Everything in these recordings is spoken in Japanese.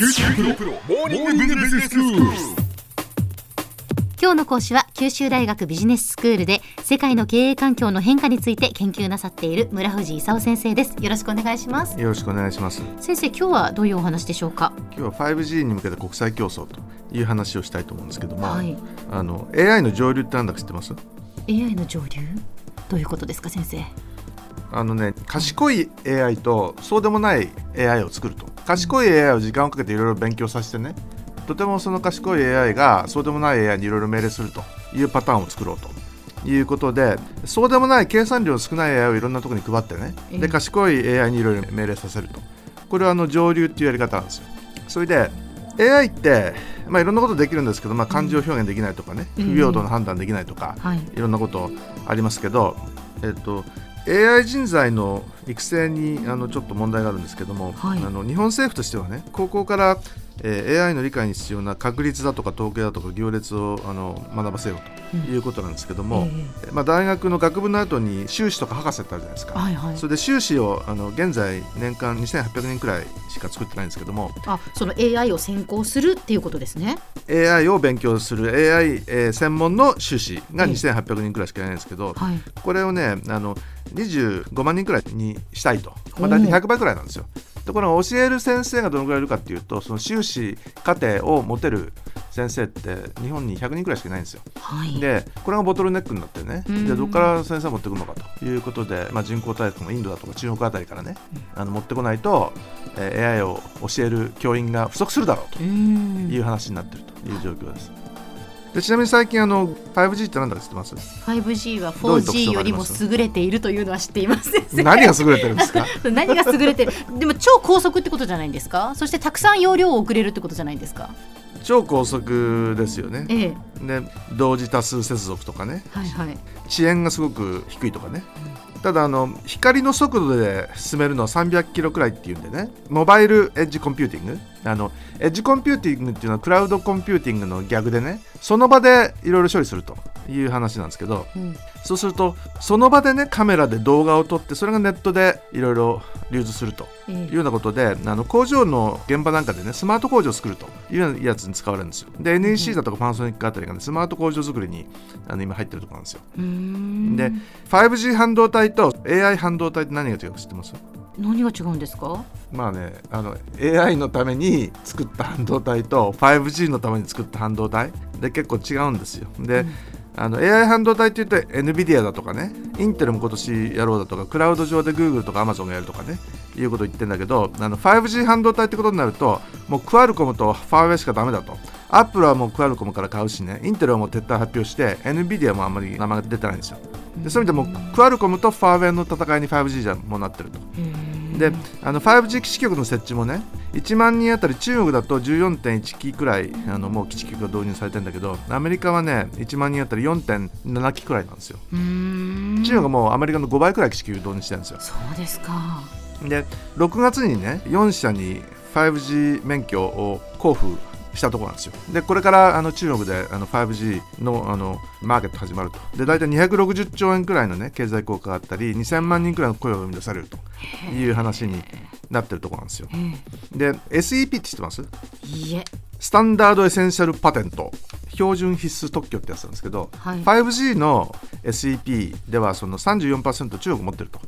九州大学モーニングビジネススクール。今日の講師は九州大学ビジネススクールで世界の経営環境の変化について研究なさっている村藤勲先生です。よろしくお願いします。よろしくお願いします。先生今日はどういうお話でしょうか？今日は 5G に向けた国際競争という話をしたいと思うんですけども、はい。あの AI の上流って何だか知ってます？AI の上流？どういうことですか先生？あのね賢い AI とそうでもない AI を作ると賢い AI を時間をかけていろいろ勉強させてね。とてもその賢い AI がそうでもない AI にいろいろ命令するというパターンを作ろうということでそうでもない計算量少ない AI をいろんなところに配ってね。ええで賢い AI にいろいろ命令させると。これはあの上流っていうやり方なんですよ。それで AI って、まあ、いろんなことできるんですけど、まあ、漢字を表現できないとかね、うん。不平等な判断できないとか、はい。いろんなことありますけど、えっと、AI 人材の育成にあのちょっと問題があるんですけども、はい。あの日本政府としてはね高校から、えー AI の理解に必要な確率だとか統計だとか行列をあの学ばせようということなんですけども、えまあ、大学の学部の後に修士とか博士ってあるじゃないですか。はいはい。それで修士をあの現在年間2800人くらいしか作ってないんですけどもあその AI を専攻するっていうことですね。AI を勉強する AI、えー専門の修士がええ。2800人くらいしかいないんですけど、はい。これをねあの25万人くらいにしたいと、まあ、大体100倍くらいなんですよ。ところが教える先生がどのくらいいるかっていうとその修士課程を持てる先生って日本に100人くらいしかいないんですよ。はい。でこれがボトルネックになってねうん。でどこから先生を持ってくるのかということで、まあ、人口大国もインドだとか中国あたりからねあの持ってこないと、えー AI を教える教員が不足するだろうという話になっているという状況です。でちなみに最近あの 5G って何だか知ってます？5G はどういう特 4G 徴がよりも優れているというのは知っています。何が優れてるんですか？何が優れてる？でも超高速ってことじゃないんですか？そしてたくさん容量を送れるってことじゃないんですか？超高速ですよね。ええ。で同時多数接続とかね。はいはい。遅延がすごく低いとかね、ただあの光の速度で進めるのは300キロくらいっていうんでね。モバイルエッジコンピューティングあのエッジコンピューティングっていうのはクラウドコンピューティングの逆でね。その場でいろいろ処理するという話なんですけどうん。そうするとその場でねカメラで動画を撮ってそれがネットでいろいろ流通するとええ。いうようなことであの工場の現場なんかでねスマート工場を作るというやつに使われるんですよ。で NEC だとかパナソニックあたりがねスマート工場作りにあの今入ってるところなんですよ。で 5G 半導体と AI 半導体って何が違うか知ってます？何が違うんですか？まあねあの AI のために作った半導体と 5G のために作った半導体で結構違うんですよ。で、あの AI 半導体って言って NVIDIA だとかねインテルも今年やろうだとかクラウド上で Google とか Amazon がやるとかねいうこと言ってんだけどあの 5G 半導体ってことになるともうクアルコムとファーウェイしかダメだと。アップルはもうクアルコムから買うしねインテルはもう撤退発表して NVIDIA もあんまり名前が出てないんですよ。でそういう意味でもクアルコムとファーウェイの戦いに 5G じゃもうなってると。であの 5G 基地局の設置もね1万人あたり中国だと14.1機くらいあのもう基地局が導入されてるんだけどアメリカはね1万人あたり4.7機くらいなんですよ。中国はもうアメリカの5倍くらい基地局導入してるんですよ。そうですか。で6月にね4社に 5G 免許を交付したところなんですよ。でこれからあの中国であの 5G のあのマーケット始まると。で大体260兆円くらいのね経済効果があったり2000万人くらいの雇用が生み出されるという話になってるところなんですよ。え。で SEP って知ってます？えいいえ。スタンダードエッセンシャルパテント。標準必須特許ってやつなんですけど、はい。5G の SEP ではその34%中国持ってると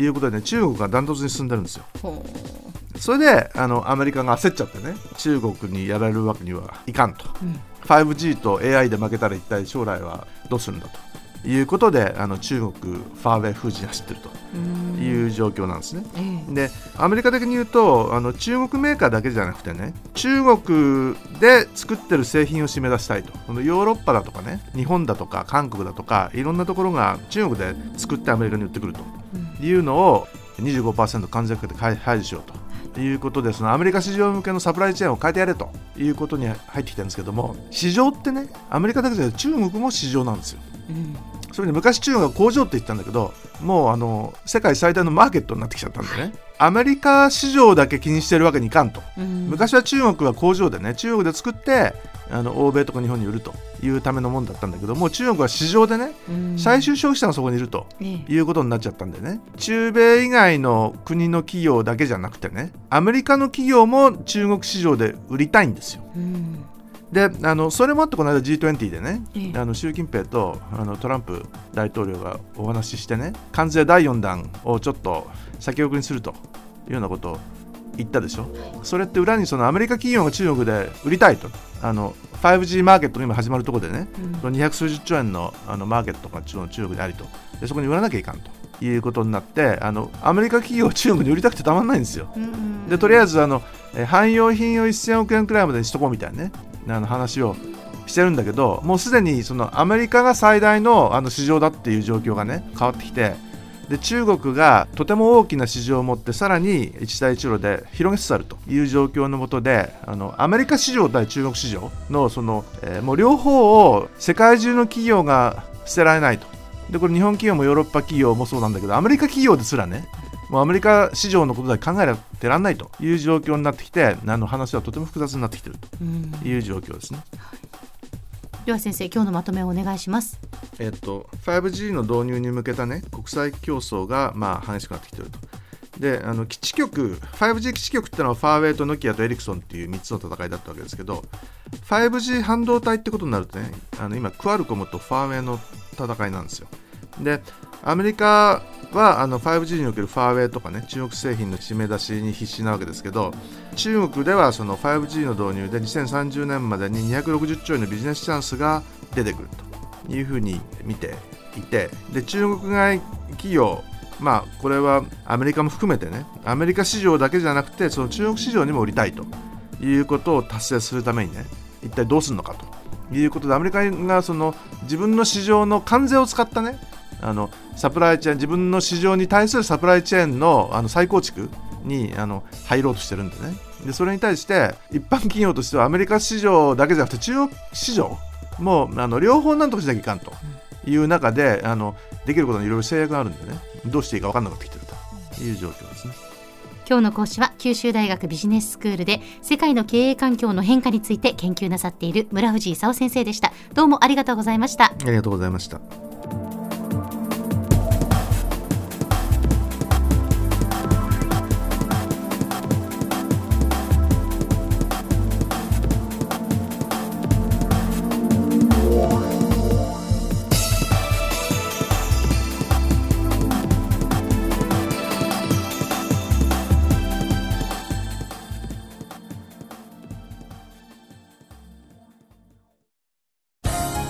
いうことでね中国がダントツに進んでるんですよ。ほそれであのアメリカが焦っちゃってね中国にやられるわけにはいかんと、うん。5G と AI で負けたら一体将来はどうするんだということであの中国ファーウェイ封じに走ってるという状況なんですね。ええ。でアメリカ的に言うとあの中国メーカーだけじゃなくてね中国で作ってる製品を締め出したいと。このヨーロッパだとかね日本だとか韓国だとかいろんなところが中国で作ってアメリカに売ってくるというのを25%関税かけて排排除しようということでそのアメリカ市場向けのサプライチェーンを変えてやれということに入ってきたんですけども市場ってねアメリカだけじゃなくて中国も市場なんですよ。うんそれで昔中国が工場って言ったんだけどもうあの世界最大のマーケットになってきちゃったんでねアメリカ市場だけ気にしてるわけにいかんと、うん。昔は中国は工場でね中国で作ってあの欧米とか日本に売るというためのもんだったんだけども中国は市場でねうん。最終消費者がそこにいるとええ。いうことになっちゃったんでね。中米以外の国の企業だけじゃなくてねアメリカの企業も中国市場で売りたいんですよ。うんであのそれもあってこの間 G20 でね、ええ。あの習近平とあのトランプ大統領がお話ししてね関税第4弾をちょっと先送りにするというようなことを言ったでしょ。それって裏にそのアメリカ企業が中国で売りたいと。あの 5G マーケットが今始まるところでねうん。その200数十兆円のあのマーケットが中国でありと。でそこに売らなきゃいかんということになってあのアメリカ企業は中国に売りたくてたまんないんですよ。うんでとりあえずあのえー汎用品を1000億円くらいまでにしとこうみたいなねあの話をしてるんだけどもうすでにそのアメリカが最大のあの市場だっていう状況がね変わってきてで中国がとても大きな市場を持ってさらに一帯一路で広げつつあるという状況のもとであのアメリカ市場対中国市場のその、えーもう両方を世界中の企業が捨てられないと。でこれ日本企業もヨーロッパ企業もそうなんだけどアメリカ企業ですらねもうアメリカ市場のことだけ考えてらんないという状況になってきてあの話はとても複雑になってきているうんという状況ですね。では先生今日のまとめをお願いしますえっと、5G の導入に向けた、ね、国際競争が、まあ、激しくなってきていると。であの基地局 5G 基地局ってのはファーウェイとノキアとエリクソンっていう3つの戦いだったわけですけど 5G 半導体ってことになるとねあの今クアルコムとファーウェイの戦いなんですよでアメリカはあの 5G におけるファーウェイとかね中国製品の締め出しに必死なわけですけど中国ではその 5G の導入で2030年までに260兆円のビジネスチャンスが出てくるというふうに見ていてで中国外企業まあこれはアメリカも含めてねアメリカ市場だけじゃなくてその中国市場にも売りたいということを達成するためにね一体どうするのかということでアメリカがその自分の市場の関税を使ったねあのサプライチェーン自分の市場に対するサプライチェーンのあの再構築にあの入ろうとしてるんでね。でそれに対して一般企業としてはアメリカ市場だけじゃなくて中国市場もあの両方なんとかしなきゃいかんという中であのできることにいろいろ制約があるんでね。どうしていいか分かんなくなってきてると。いう状況ですね。今日の講師は九州大学ビジネススクールで世界の経営環境の変化について研究なさっている村藤勲先生でした。どうもありがとうございました。ありがとうございました。